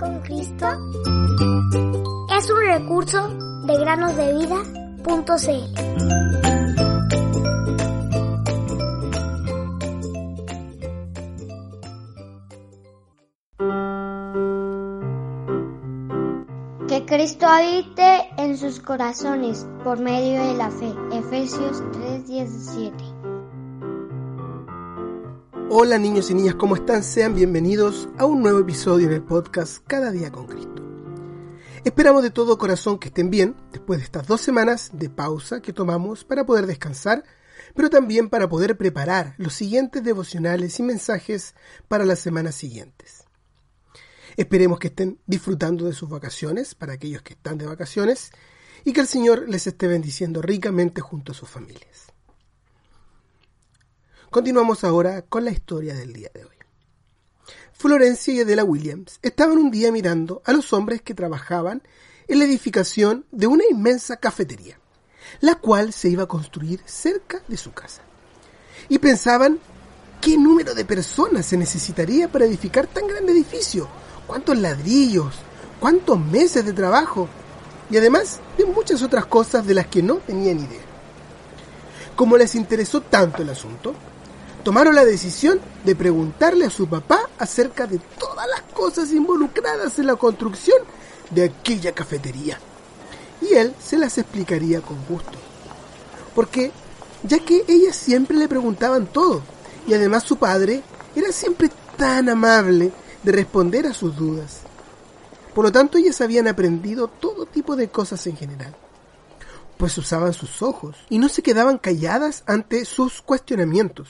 con Cristo es un recurso de granosdevida.cl. Que Cristo habite en sus corazones por medio de la fe. Efesios 3:17. Hola niños y niñas, ¿cómo están? Sean bienvenidos a un nuevo episodio del podcast Cada día con Cristo. Esperamos de todo corazón que estén bien después de estas dos semanas de pausa que tomamos para poder descansar, pero también para poder preparar los siguientes devocionales y mensajes para las semanas siguientes. Esperemos que estén disfrutando de sus vacaciones para aquellos que están de vacaciones y que el Señor les esté bendiciendo ricamente junto a sus familias. Continuamos ahora con la historia del día de hoy. Florencia y Adela Williams estaban un día mirando a los hombres que trabajaban en la edificación de una inmensa cafetería, la cual se iba a construir cerca de su casa. Y pensaban qué número de personas se necesitaría para edificar tan grande edificio, cuántos ladrillos, cuántos meses de trabajo, y además de muchas otras cosas de las que no tenían idea. Como les interesó tanto el asunto, tomaron la decisión de preguntarle a su papá acerca de todas las cosas involucradas en la construcción de aquella cafetería. Y él se las explicaría con gusto. Porque ya que ellas siempre le preguntaban todo, y además su padre era siempre tan amable de responder a sus dudas. Por lo tanto, ellas habían aprendido todo tipo de cosas en general, pues usaban sus ojos y no se quedaban calladas ante sus cuestionamientos,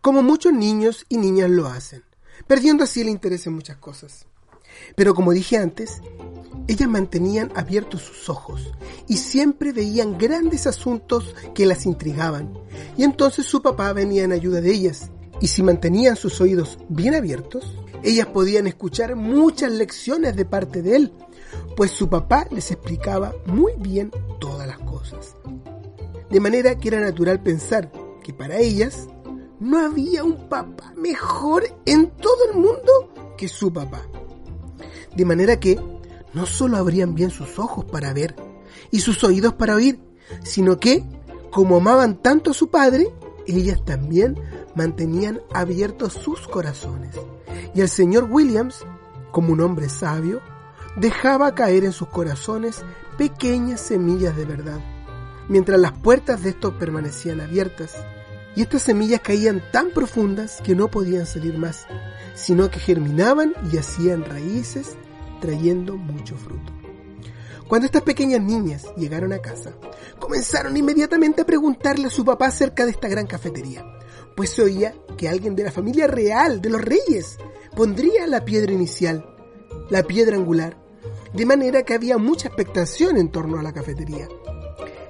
como muchos niños y niñas lo hacen, perdiendo así el interés en muchas cosas. Pero como dije antes, ellas mantenían abiertos sus ojos y siempre veían grandes asuntos que las intrigaban, y entonces su papá venía en ayuda de ellas, y si mantenían sus oídos bien abiertos, ellas podían escuchar muchas lecciones de parte de él, pues su papá les explicaba muy bien todas las cosas. De manera que era natural pensar que para ellas no había un papá mejor en todo el mundo que su papá. De manera que no solo abrían bien sus ojos para ver y sus oídos para oír, sino que, como amaban tanto a su padre, ellas también mantenían abiertos sus corazones. Y el señor Williams, como un hombre sabio, dejaba caer en sus corazones pequeñas semillas de verdad, mientras las puertas de estos permanecían abiertas y estas semillas caían tan profundas que no podían salir más, sino que germinaban y hacían raíces, trayendo mucho fruto. Cuando estas pequeñas niñas llegaron a casa, comenzaron inmediatamente a preguntarle a su papá acerca de esta gran cafetería, pues se oía que alguien de la familia real de los reyes pondría la piedra inicial, la piedra angular, de manera que había mucha expectación en torno a la cafetería.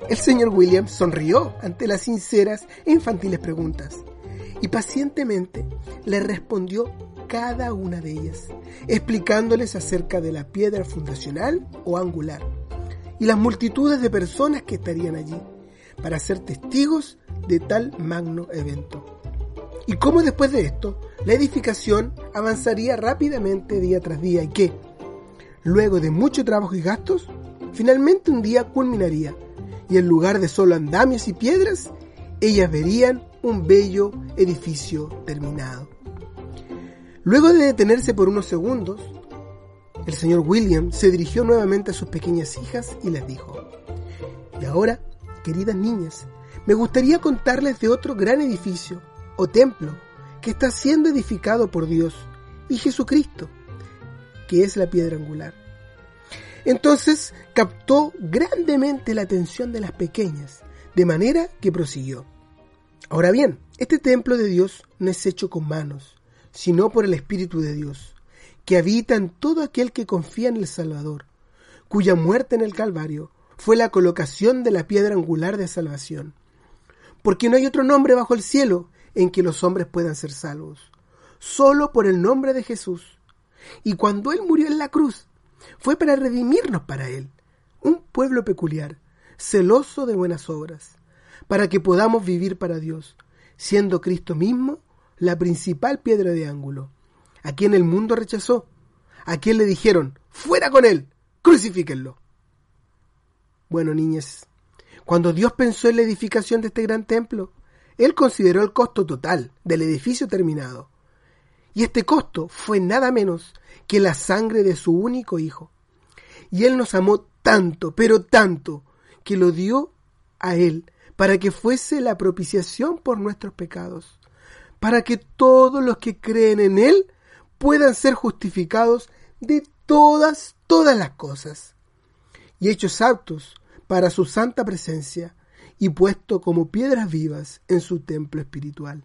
El señor Williams sonrió ante las sinceras e infantiles preguntas y pacientemente le respondió cada una de ellas, explicándoles acerca de la piedra fundacional o angular y las multitudes de personas que estarían allí para ser testigos de tal magno evento. Y cómo después de esto, la edificación avanzaría rápidamente día tras día y que, luego de mucho trabajo y gastos, finalmente un día culminaría y en lugar de solo andamios y piedras, ellas verían un bello edificio terminado. Luego de detenerse por unos segundos, el señor William se dirigió nuevamente a sus pequeñas hijas y les dijo, y ahora, queridas niñas, me gustaría contarles de otro gran edificio o templo que está siendo edificado por Dios y Jesucristo, que es la piedra angular. Entonces captó grandemente la atención de las pequeñas, de manera que prosiguió. Ahora bien, este templo de Dios no es hecho con manos, sino por el Espíritu de Dios, que habita en todo aquel que confía en el Salvador, cuya muerte en el Calvario fue la colocación de la piedra angular de salvación. Porque no hay otro nombre bajo el cielo en que los hombres puedan ser salvos, solo por el nombre de Jesús. Y cuando Él murió en la cruz, fue para redimirnos para Él, un pueblo peculiar, celoso de buenas obras, para que podamos vivir para Dios, siendo Cristo mismo la principal piedra de ángulo, a quien el mundo rechazó, a quien le dijeron, fuera con él, crucifíquenlo. Bueno, niñas, cuando Dios pensó en la edificación de este gran templo, Él consideró el costo total del edificio terminado. Y este costo fue nada menos que la sangre de su único Hijo. Y Él nos amó tanto, pero tanto, que lo dio a Él para que fuese la propiciación por nuestros pecados, para que todos los que creen en Él puedan ser justificados de todas, todas las cosas, y hechos aptos para su santa presencia, y puesto como piedras vivas en su templo espiritual.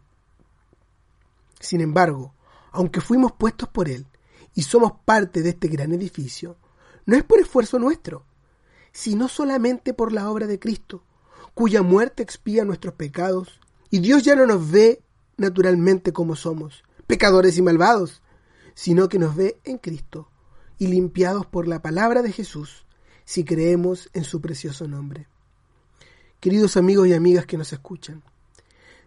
Sin embargo, aunque fuimos puestos por Él y somos parte de este gran edificio, no es por esfuerzo nuestro, sino solamente por la obra de Cristo, cuya muerte expía nuestros pecados, y Dios ya no nos ve naturalmente como somos, pecadores y malvados, sino que nos ve en Cristo y limpiados por la palabra de Jesús, si creemos en su precioso nombre. Queridos amigos y amigas que nos escuchan,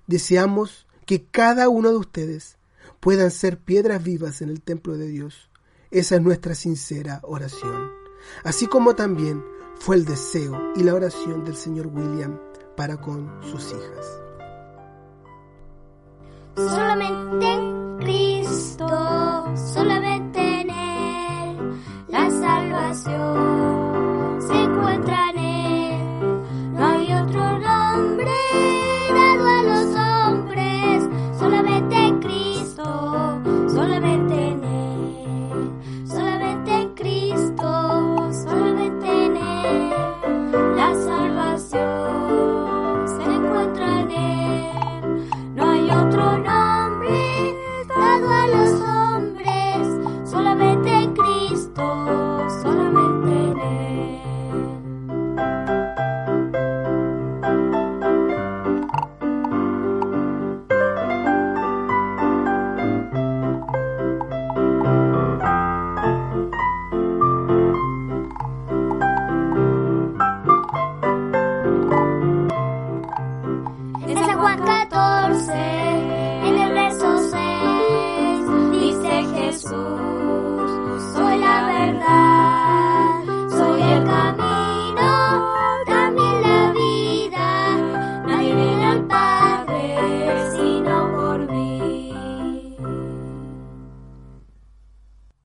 deseamos que cada uno de ustedes puedan ser piedras vivas en el templo de Dios. Esa es nuestra sincera oración. Así como también fue el deseo y la oración del señor William para con sus hijas. Solamente en Cristo, solamente en Él, la salvación.